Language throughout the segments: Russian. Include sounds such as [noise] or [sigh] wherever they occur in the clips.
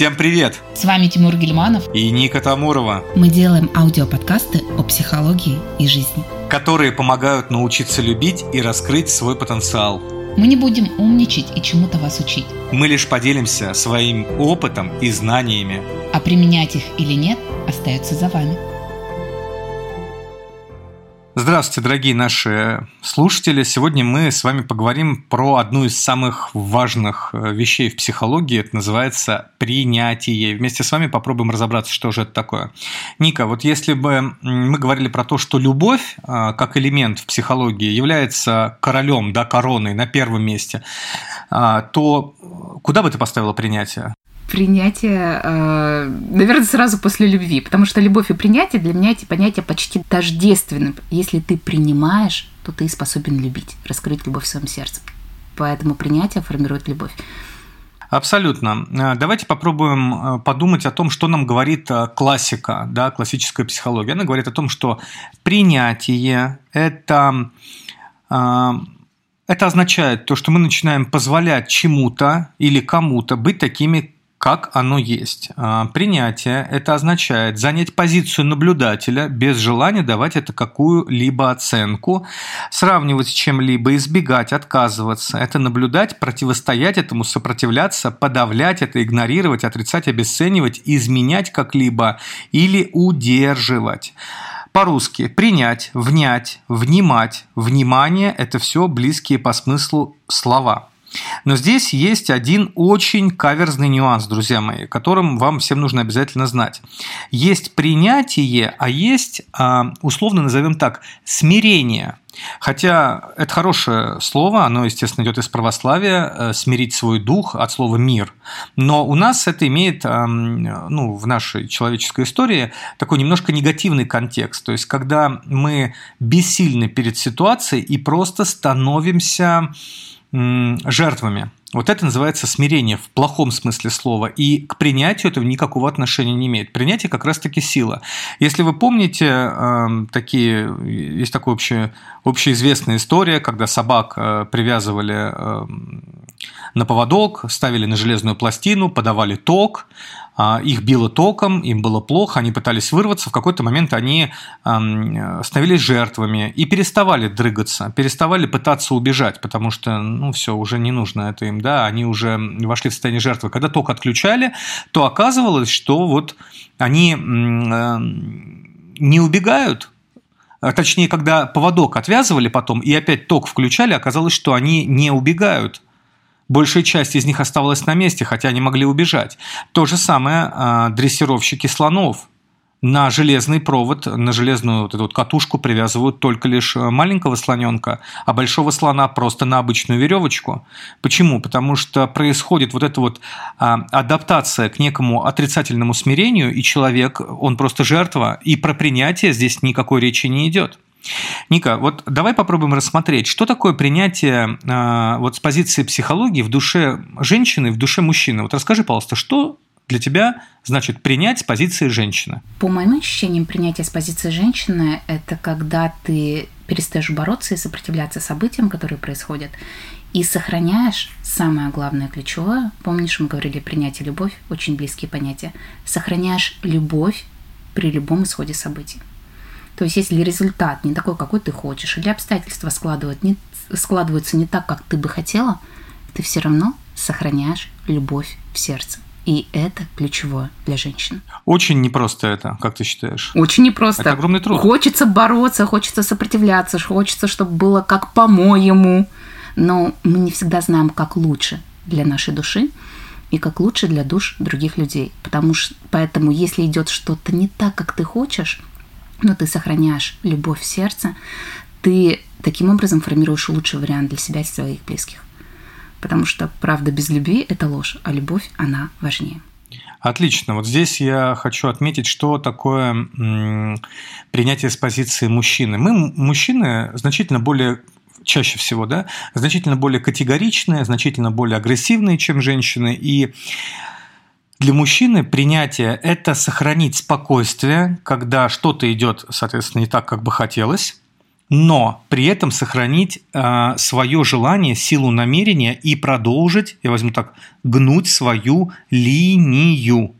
Всем привет! С вами Тимур Гельманов и Ника Тамурова. Мы делаем аудиоподкасты о психологии и жизни, которые помогают научиться любить и раскрыть свой потенциал. Мы не будем умничать и чему-то вас учить. Мы лишь поделимся своим опытом и знаниями. А применять их или нет, остается за вами. Здравствуйте, дорогие наши слушатели. Сегодня мы с вами поговорим про одну из самых важных э, вещей в психологии. Это называется принятие. Вместе с вами попробуем разобраться, что же это такое. Ника, вот если бы мы говорили про то, что любовь э, как элемент в психологии является королем, да, короной на первом месте, э, то куда бы ты поставила принятие? Принятие, э, наверное, сразу после любви, потому что любовь и принятие для меня эти понятия почти тождественны. Если ты принимаешь, то ты способен любить, раскрыть любовь в своем сердце. Поэтому принятие формирует любовь. Абсолютно. Э, давайте попробуем э, подумать о том, что нам говорит классика, да, классическая психология. Она говорит о том, что принятие – это это означает то, что мы начинаем позволять чему-то или кому-то быть такими, как оно есть. А, принятие – это означает занять позицию наблюдателя без желания давать это какую-либо оценку, сравнивать с чем-либо, избегать, отказываться. Это наблюдать, противостоять этому, сопротивляться, подавлять это, игнорировать, отрицать, обесценивать, изменять как-либо или удерживать. По-русски принять, внять, внимать, внимание – это все близкие по смыслу слова – но здесь есть один очень каверзный нюанс, друзья мои, которым вам всем нужно обязательно знать. Есть принятие, а есть, а, условно назовем так, смирение. Хотя это хорошее слово, оно, естественно, идет из православия, э, смирить свой дух от слова мир. Но у нас это имеет, ну, в нашей человеческой истории такой немножко негативный контекст. То есть, когда мы бессильны перед ситуацией и просто становимся жертвами. Вот это называется смирение в плохом смысле слова. И к принятию этого никакого отношения не имеет. Принятие как раз-таки сила. Если вы помните, эм, такие, есть такая общая, общеизвестная история, когда собак э, привязывали эм, на поводок, ставили на железную пластину, подавали ток, их било током, им было плохо, они пытались вырваться, в какой-то момент они становились жертвами и переставали дрыгаться, переставали пытаться убежать, потому что, ну, все, уже не нужно это им, да, они уже вошли в состояние жертвы. Когда ток отключали, то оказывалось, что вот они не убегают, а точнее, когда поводок отвязывали потом и опять ток включали, оказалось, что они не убегают, Большая часть из них оставалась на месте, хотя они могли убежать. То же самое э, дрессировщики слонов. На железный провод, на железную вот эту вот катушку привязывают только лишь а, маленького слоненка, а большого слона просто на обычную веревочку. Почему? Потому что происходит вот эта вот а, адаптация к некому отрицательному смирению, и человек, он просто жертва, и про принятие здесь никакой речи не идет. Ника, вот давай попробуем рассмотреть, что такое принятие э, вот с позиции психологии в душе женщины, в душе мужчины. Вот расскажи, пожалуйста, что для тебя значит принять с позиции женщины? По моим ощущениям, принятие с позиции женщины – это когда ты перестаешь бороться и сопротивляться событиям, которые происходят, и сохраняешь самое главное ключевое. Помнишь, мы говорили принятие любовь, очень близкие понятия. Сохраняешь любовь при любом исходе событий. То есть, если результат не такой, какой ты хочешь, или обстоятельства складывают не, складываются не так, как ты бы хотела, ты все равно сохраняешь любовь в сердце. И это ключевое для женщин. Очень непросто это, как ты считаешь? Очень непросто. Это огромный труд. Хочется бороться, хочется сопротивляться, хочется, чтобы было как по-моему. Но мы не всегда знаем, как лучше для нашей души и как лучше для душ других людей. Потому что, поэтому, если идет что-то не так, как ты хочешь, но ты сохраняешь любовь в сердце, ты таким образом формируешь лучший вариант для себя и своих близких. Потому что правда без любви – это ложь, а любовь, она важнее. Отлично. Вот здесь я хочу отметить, что такое принятие с позиции мужчины. Мы, мужчины, значительно более чаще всего, да, значительно более категоричные, значительно более агрессивные, чем женщины. И для мужчины принятие – это сохранить спокойствие, когда что-то идет, соответственно, не так, как бы хотелось, но при этом сохранить э, свое желание, силу намерения и продолжить, я возьму так, гнуть свою линию.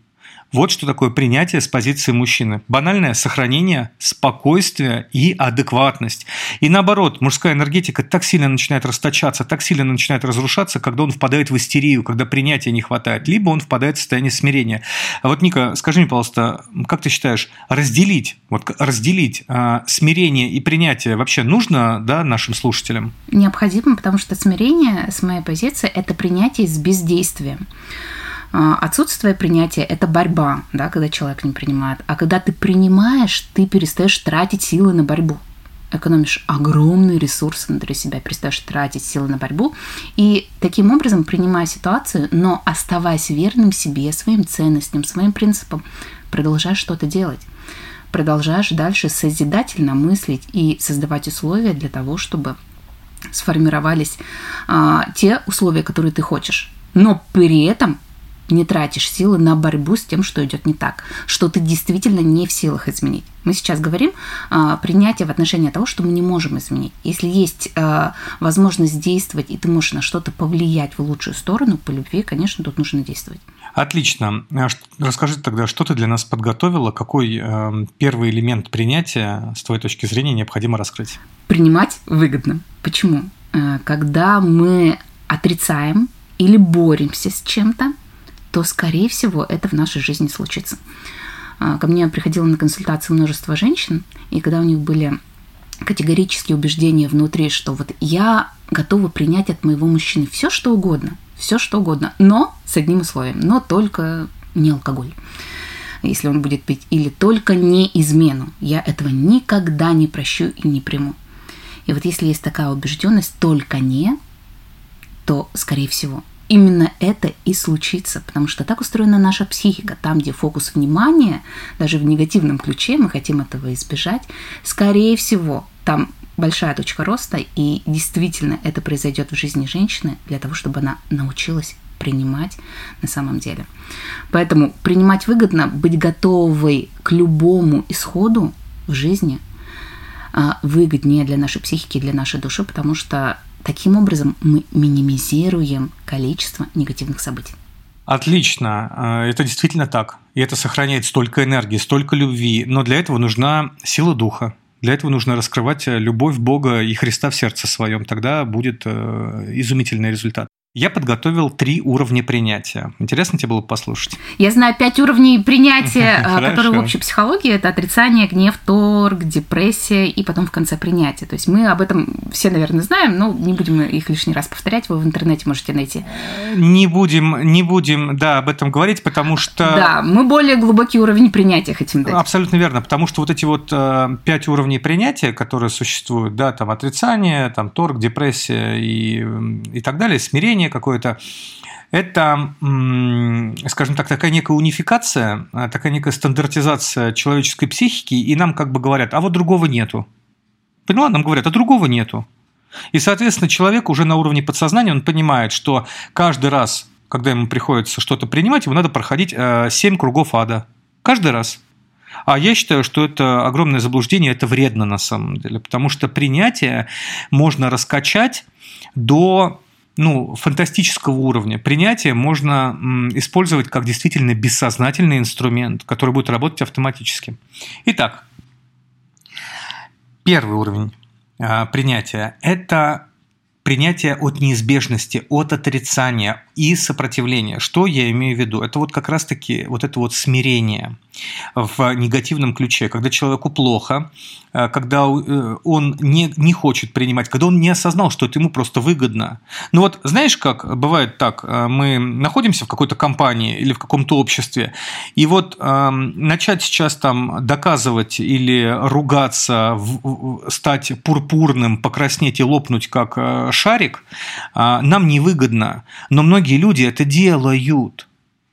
Вот что такое принятие с позиции мужчины. Банальное сохранение спокойствия и адекватность. И наоборот, мужская энергетика так сильно начинает расточаться, так сильно начинает разрушаться, когда он впадает в истерию, когда принятия не хватает, либо он впадает в состояние смирения. А вот, Ника, скажи мне, пожалуйста, как ты считаешь, разделить, вот разделить э, смирение и принятие вообще нужно да, нашим слушателям? Необходимо, потому что смирение, с моей позиции, это принятие с бездействием. А, отсутствие принятия – это борьба, да, когда человек не принимает. А когда ты принимаешь, ты перестаешь тратить силы на борьбу экономишь огромные ресурсы внутри себя, перестаешь тратить силы на борьбу. И таким образом, принимая ситуацию, но оставаясь верным себе, своим ценностям, своим принципам, продолжаешь что-то делать. Продолжаешь дальше созидательно мыслить и создавать условия для того, чтобы сформировались а, те условия, которые ты хочешь. Но при этом не тратишь силы на борьбу с тем, что идет не так, что ты действительно не в силах изменить. Мы сейчас говорим а, принятие в отношении того, что мы не можем изменить. Если есть а, возможность действовать, и ты можешь на что-то повлиять в лучшую сторону по любви, конечно, тут нужно действовать. Отлично. А расскажи тогда, что ты для нас подготовила, какой э, первый элемент принятия, с твоей точки зрения, необходимо раскрыть? Принимать выгодно. Почему? Э, когда мы отрицаем или боремся с чем-то, то, скорее всего, это в нашей жизни случится. А, ко мне приходило на консультацию множество женщин, и когда у них были категорические убеждения внутри, что вот я готова принять от моего мужчины все, что угодно, все, что угодно, но с одним условием, но только не алкоголь если он будет пить, или только не измену. Я этого никогда не прощу и не приму. И вот если есть такая убежденность, только не, то, скорее всего, именно это и случится, потому что так устроена наша психика. Там, где фокус внимания, даже в негативном ключе, мы хотим этого избежать, скорее всего, там большая точка роста, и действительно это произойдет в жизни женщины для того, чтобы она научилась принимать на самом деле. Поэтому принимать выгодно, быть готовой к любому исходу в жизни а, выгоднее для нашей психики для нашей души, потому что Таким образом, мы минимизируем количество негативных событий. Отлично, э, это действительно так. И это сохраняет столько энергии, столько любви. Но для этого нужна сила духа. Для этого нужно раскрывать любовь Бога и Христа в сердце своем. Тогда будет э, изумительный результат. Я подготовил три уровня принятия. Интересно тебе было послушать? Я знаю пять уровней принятия, э, [laughs] которые в общей психологии. Это отрицание, гнев, торг, депрессия и потом в конце принятие. То есть мы об этом все, наверное, знаем, но не будем их лишний раз повторять. Вы в интернете можете найти. Не будем, не будем, да, об этом говорить, потому что... Да, мы более глубокий уровень принятия хотим дать. Абсолютно верно, потому что вот эти вот э, пять уровней принятия, которые существуют, да, там отрицание, там торг, депрессия и, и так далее, смирение, мышление какое-то, это, скажем так, такая некая унификация, а, такая некая стандартизация человеческой психики, и нам как бы говорят, а вот другого нету. Поняла? Нам говорят, а другого нету. И, соответственно, человек уже на уровне подсознания, он понимает, что каждый раз, когда ему приходится что-то принимать, ему надо проходить 7 э, кругов ада. Каждый раз. А я считаю, что это огромное заблуждение, это вредно на самом деле, потому что принятие можно раскачать до ну, фантастического уровня. Принятие можно использовать как действительно бессознательный инструмент, который будет работать автоматически. Итак, первый уровень а, принятия – это принятие от неизбежности, от отрицания и сопротивления. Что я имею в виду? Это вот как раз-таки вот это вот смирение в негативном ключе, когда человеку плохо, э, когда э, он не, не хочет принимать, когда он не осознал, что это ему просто выгодно. Ну вот знаешь, как бывает так, э, мы находимся в какой-то компании или в каком-то обществе, и вот э, начать сейчас там доказывать или ругаться, в, стать пурпурным, покраснеть и лопнуть как шарик, э, нам невыгодно, но многие люди это делают.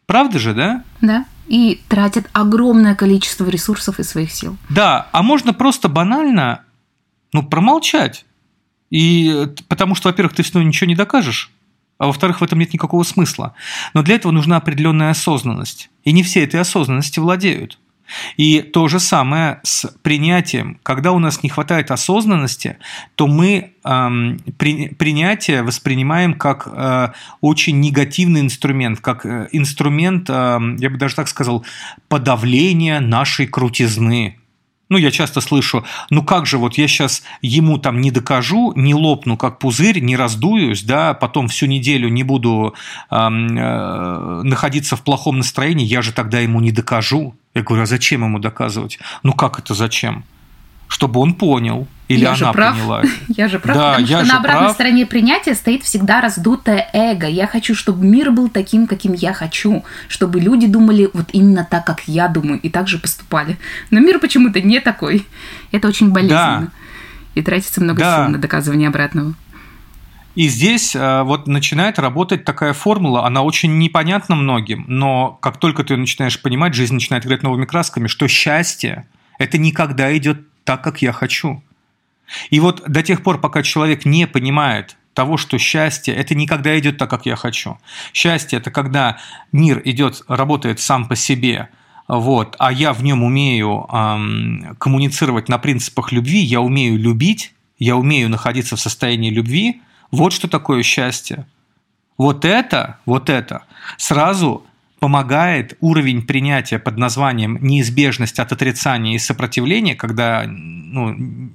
Правда же, да? Да и тратят огромное количество ресурсов и своих сил. Да, а можно просто банально ну, промолчать. И потому что, во-первых, ты все равно ничего не докажешь, а во-вторых, в этом нет никакого смысла. Но для этого нужна определенная осознанность. И не все этой осознанности владеют. И то же самое с принятием. Когда у нас не хватает осознанности, то мы эм, при, принятие воспринимаем как э, очень негативный инструмент, как э, инструмент, э, я бы даже так сказал, подавления нашей крутизны. Ну, я часто слышу, ну как же, вот я сейчас ему там не докажу, не лопну как пузырь, не раздуюсь, да, потом всю неделю не буду э, э, находиться в плохом настроении, я же тогда ему не докажу. Я говорю, а зачем ему доказывать? Ну как это зачем? Чтобы он понял. Или я она же прав. поняла. [laughs] Я же прав, Да, потому я что на обратной прав. стороне принятия стоит всегда раздутое эго. Я хочу, чтобы мир был таким, каким я хочу, чтобы люди думали вот именно так, как я думаю, и так же поступали. Но мир почему-то не такой. Это очень болезненно. И тратится много Да. сил на доказывание обратного. И здесь э, вот начинает работать такая формула, она очень непонятна многим, но как только ты начинаешь понимать, жизнь начинает играть новыми красками, что счастье – это никогда идет так, как я хочу. И вот до тех пор, пока человек не понимает того, что счастье – это никогда идет так, как я хочу. Счастье – это когда мир идет, работает сам по себе, вот, а я в нем умею эм, коммуницировать на принципах любви, я умею любить, я умею находиться в состоянии любви, вот что такое счастье. Вот это, вот это сразу помогает уровень принятия под названием неизбежность от отрицания и сопротивления, когда ну,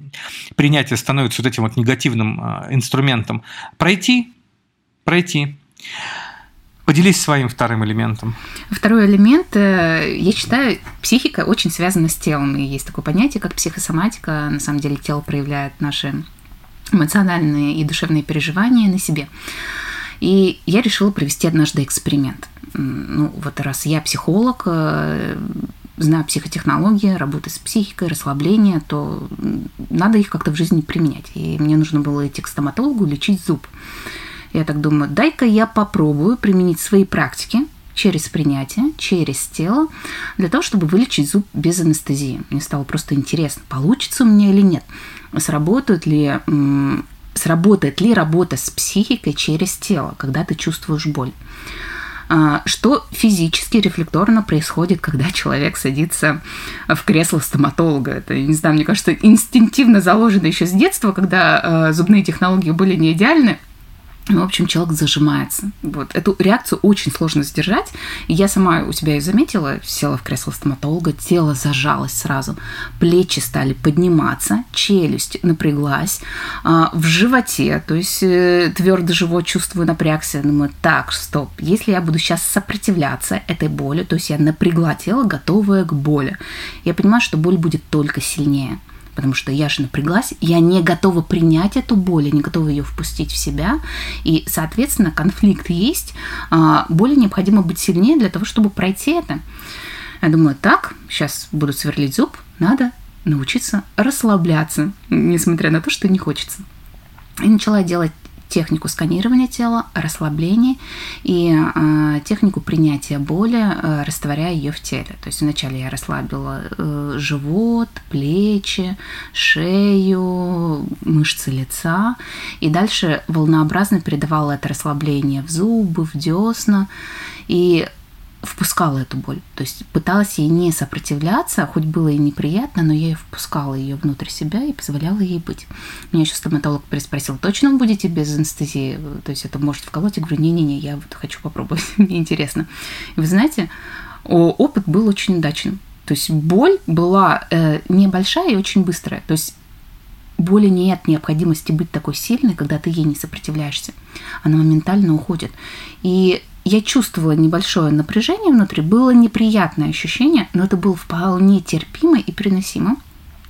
принятие становится вот этим вот негативным э, инструментом, пройти, пройти. Поделись своим вторым элементом. Второй элемент, э, я считаю, психика очень связана с телом. И есть такое понятие, как психосоматика. На самом деле тело проявляет наши эмоциональные и душевные переживания на себе. И я решила провести однажды эксперимент. Ну, вот раз я психолог, э, знаю психотехнологии, работаю с психикой, расслабление, то надо их как-то в жизни применять. И мне нужно было идти к стоматологу лечить зуб. Я так думаю, дай-ка я попробую применить свои практики через принятие, через тело, для того, чтобы вылечить зуб без анестезии. Мне стало просто интересно, получится у меня или нет. Сработают ли сработает ли работа с психикой через тело, когда ты чувствуешь боль. А, Что физически, рефлекторно происходит, когда человек садится в кресло стоматолога. Это, не знаю, мне кажется, инстинктивно заложено еще с детства, когда э, зубные технологии были не идеальны. Ну, В общем, человек зажимается. Вот. Эту реакцию очень сложно сдержать. Я сама у себя ее заметила, села в кресло стоматолога, тело зажалось сразу, плечи стали подниматься, челюсть напряглась, а, в животе, то есть твердый живот чувствую напрягся, думаю, так, стоп, если я буду сейчас сопротивляться этой боли, то есть я напрягла тело, готовая к боли, я понимаю, что боль будет только сильнее потому что я же напряглась, я не готова принять эту боль, я не готова ее впустить в себя, и, соответственно, конфликт есть, а, боли необходимо быть сильнее для того, чтобы пройти это. Я думаю, так, сейчас буду сверлить зуб, надо научиться расслабляться, несмотря на то, что не хочется. И начала делать технику сканирования тела, расслабления и э, технику принятия боли, э, растворяя ее в теле. То есть вначале я расслабила э, живот, плечи, шею, мышцы лица, и дальше волнообразно передавала это расслабление в зубы, в десна, и впускала эту боль. То есть пыталась ей не сопротивляться, хоть было и неприятно, но я впускала ее внутрь себя и позволяла ей быть. Меня еще стоматолог переспросил, точно вы будете без анестезии? То есть это может вколоть? Я говорю, не-не-не, я вот хочу попробовать, [laughs] мне интересно. И вы знаете, опыт был очень удачным. То есть боль была э, небольшая и очень быстрая. То есть боли нет необходимости быть такой сильной, когда ты ей не сопротивляешься. Она моментально уходит. И я чувствовала небольшое напряжение внутри, было неприятное ощущение, но это было вполне терпимо и переносимо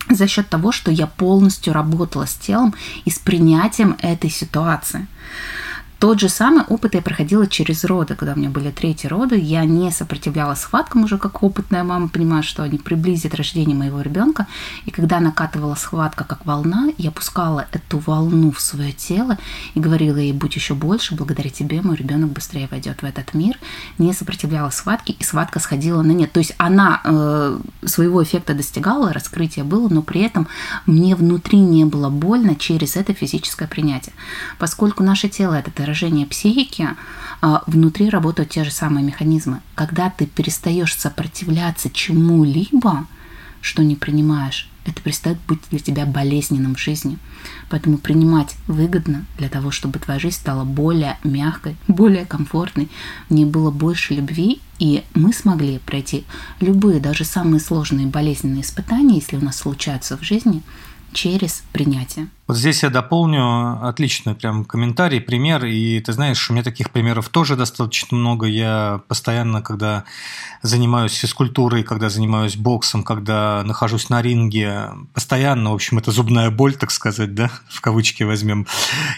за счет того, что я полностью работала с телом и с принятием этой ситуации. Тот же самый опыт я проходила через роды, когда у меня были третьи роды. Я не сопротивлялась схваткам уже как опытная мама, понимаю, что они приблизят рождение моего ребенка. И когда накатывала схватка как волна, я пускала эту волну в свое тело и говорила ей, будь еще больше, благодаря тебе мой ребенок быстрее войдет в этот мир. Не сопротивлялась схватке, и схватка сходила на нет. То есть она э, своего эффекта достигала, раскрытие было, но при этом мне внутри не было больно через это физическое принятие. Поскольку наше тело это выражение психики, А внутри работают те же самые механизмы. Когда ты перестаешь сопротивляться чему-либо, что не принимаешь, это перестает быть для тебя болезненным в жизни. Поэтому принимать выгодно для того, чтобы твоя жизнь стала более мягкой, [laughs] более комфортной, в ней было больше любви, и мы смогли пройти любые, даже самые сложные болезненные испытания, если у нас случаются в жизни – через принятие. Вот здесь я дополню отличный прям комментарий, пример. И ты знаешь, у меня таких примеров тоже достаточно много. Я постоянно, когда занимаюсь физкультурой, когда занимаюсь боксом, когда нахожусь на ринге, постоянно, в общем, это зубная боль, так сказать, да, в кавычки возьмем.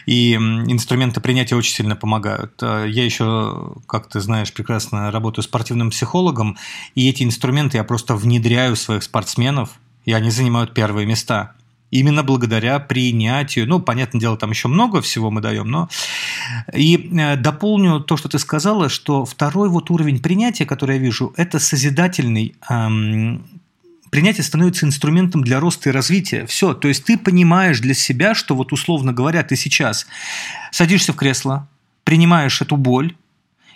И инструменты принятия очень сильно помогают. Я еще, как ты знаешь, прекрасно работаю спортивным психологом, и эти инструменты я просто внедряю в своих спортсменов, и они занимают первые места именно благодаря принятию. Ну, понятное дело, там еще много всего мы даем, но... И э, дополню то, что ты сказала, что второй вот уровень принятия, который я вижу, это созидательный эм, принятие становится инструментом для роста и развития. Все, то есть ты понимаешь для себя, что вот условно говоря, ты сейчас садишься в кресло, принимаешь эту боль,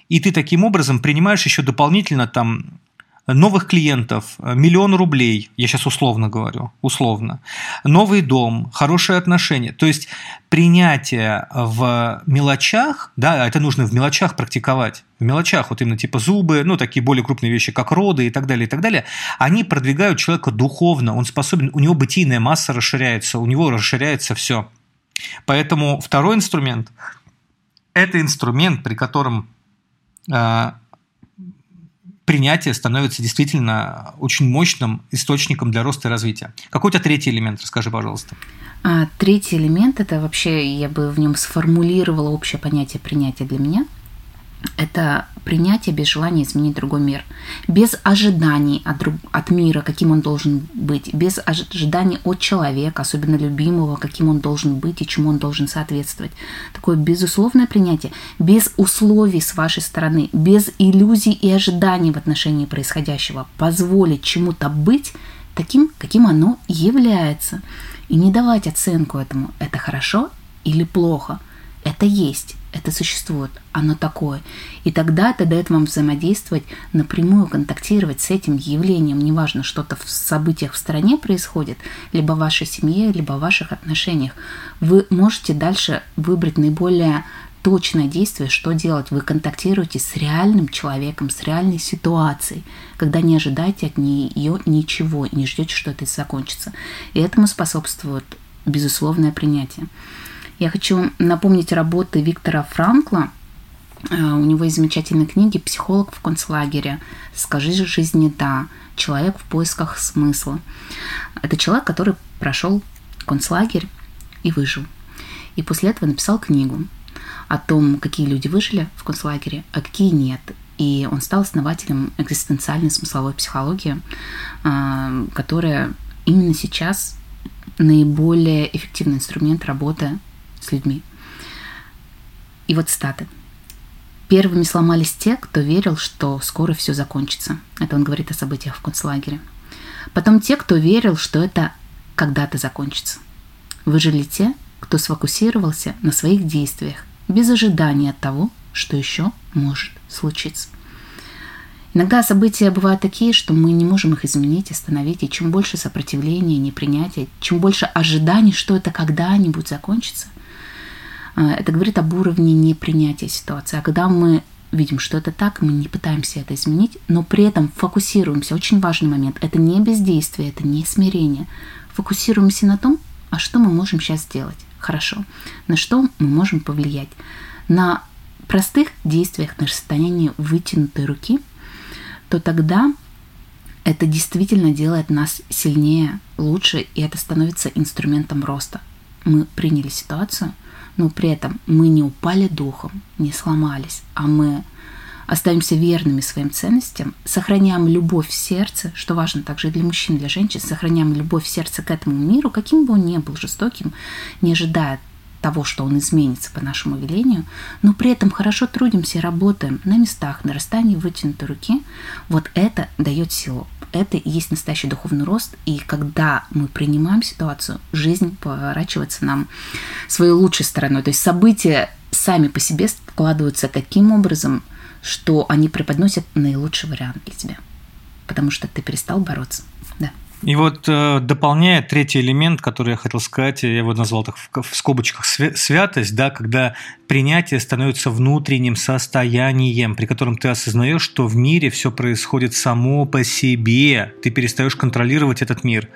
и ты таким образом принимаешь еще дополнительно там новых клиентов, э, миллион рублей, я сейчас условно говорю, условно, новый дом, хорошие отношения. То есть принятие в мелочах, да, это нужно в мелочах практиковать, в мелочах, вот именно типа зубы, ну, такие более крупные вещи, как роды и так далее, и так далее, они продвигают человека духовно, он способен, у него бытийная масса расширяется, у него расширяется все. Поэтому второй инструмент – это инструмент, при котором э, принятие становится действительно очень мощным источником для роста и развития. Какой у тебя третий элемент? Расскажи, пожалуйста. А, третий элемент – это вообще, я бы в нем сформулировала общее понятие принятия для меня – это принятие без желания изменить другой мир, без ожиданий от, друг, от мира, каким он должен быть, без ожиданий от человека, особенно любимого, каким он должен быть и чему он должен соответствовать. Такое безусловное принятие, без условий с вашей стороны, без иллюзий и ожиданий в отношении происходящего, позволить чему-то быть таким, каким оно является. И не давать оценку этому, это хорошо или плохо. Это есть это существует, оно такое. И тогда это дает вам взаимодействовать, напрямую контактировать с этим явлением, неважно, что-то в событиях в стране происходит, либо в вашей семье, либо в ваших отношениях. Вы можете дальше выбрать наиболее точное действие, что делать. Вы контактируете с реальным человеком, с реальной ситуацией, когда не ожидаете от нее ничего и не ждете, что это закончится. И этому способствует безусловное принятие. Я хочу напомнить работы Виктора Франкла. Э, у него есть замечательные книги «Психолог в концлагере», «Скажи же жизни да», «Человек в поисках смысла». Это человек, который прошел концлагерь и выжил. И после этого написал книгу о том, какие люди выжили в концлагере, а какие нет. И он стал основателем экзистенциальной смысловой психологии, э, которая именно сейчас наиболее эффективный инструмент работы с людьми. И вот статы. Первыми сломались те, кто верил, что скоро все закончится. Это он говорит о событиях в концлагере. Потом те, кто верил, что это когда-то закончится. Выжили те, кто сфокусировался на своих действиях, без ожидания того, что еще может случиться. Иногда события бывают такие, что мы не можем их изменить, остановить, и чем больше сопротивления, непринятия, чем больше ожиданий, что это когда-нибудь закончится, это говорит об уровне непринятия ситуации. А когда мы видим, что это так, мы не пытаемся это изменить, но при этом фокусируемся. Очень важный момент. Это не бездействие, это не смирение. Фокусируемся на том, а что мы можем сейчас сделать. Хорошо. На что мы можем повлиять. На простых действиях, на расстоянии вытянутой руки, то тогда это действительно делает нас сильнее, лучше, и это становится инструментом роста. Мы приняли ситуацию – но при этом мы не упали духом, не сломались, а мы остаемся верными своим ценностям, сохраняем любовь в сердце, что важно также и для мужчин, для женщин, сохраняем любовь в сердце к этому миру, каким бы он ни был жестоким, не ожидая того, что он изменится по нашему велению, но при этом хорошо трудимся и работаем на местах, на расстоянии вытянутой руки, вот это дает силу это и есть настоящий духовный рост. И когда мы принимаем ситуацию, жизнь поворачивается нам своей лучшей стороной. То есть события сами по себе складываются таким образом, что они преподносят наилучший вариант для тебя. Потому что ты перестал бороться. И вот э, дополняя третий элемент, который я хотел сказать, я его назвал так в, скобочках святость, да, когда принятие становится внутренним состоянием, при котором ты осознаешь, что в мире все происходит само по себе, ты перестаешь контролировать этот мир.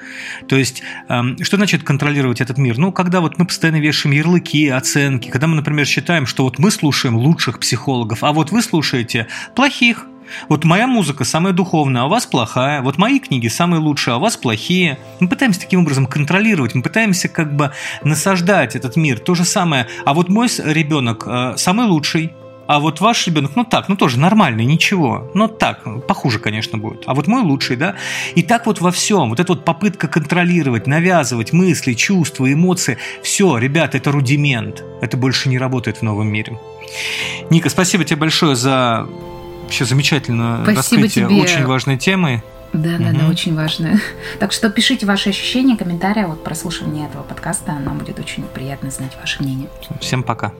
То есть, э, что значит контролировать этот мир? Ну, когда вот мы постоянно вешаем ярлыки, оценки, когда мы, например, считаем, что вот мы слушаем лучших психологов, а вот вы слушаете плохих, вот моя музыка самая духовная, а у вас плохая. Вот мои книги самые лучшие, а у вас плохие. Мы пытаемся таким образом контролировать, мы пытаемся как бы насаждать этот мир. То же самое. А вот мой ребенок э, самый лучший, а вот ваш ребенок, ну так, ну тоже нормальный, ничего. Но так, похуже, конечно, будет. А вот мой лучший, да? И так вот во всем. Вот эта вот попытка контролировать, навязывать мысли, чувства, эмоции. Все, ребята, это рудимент. Это больше не работает в новом мире. Ника, спасибо тебе большое за Вообще замечательно Спасибо раскрытие тебе. очень важной темы. Да, да, угу. да, очень важно. [laughs] Так что пишите ваши ощущения, комментарии от прослушивания этого подкаста. Нам будет очень приятно знать ваше мнение. Всем пока.